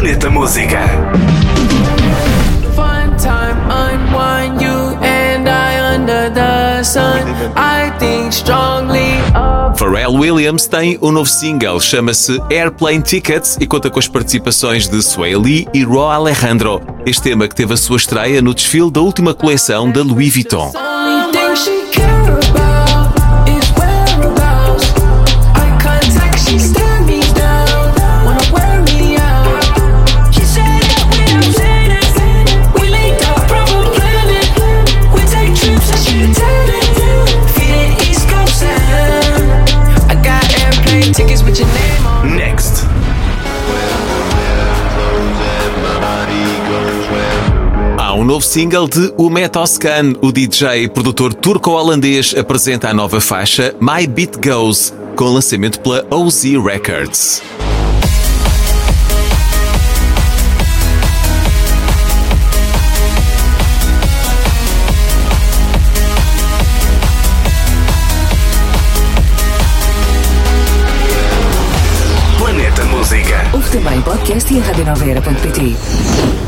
Planeta Música. Fun time, unwind you and I under the sun. I think strongly. Pharrell Williams tem um novo single, chama-se Airplane Tickets e conta com as participações de Sway Lee e Ro Alejandro. Este tema que teve a sua estreia no desfile da última coleção da Louis Vuitton. Next. Há um novo single de Umet Özkan. O DJ e produtor turco-holandês apresenta a nova faixa My Beat Goes, com lançamento pela OZ Records. Também podcast e radionoveira.pt.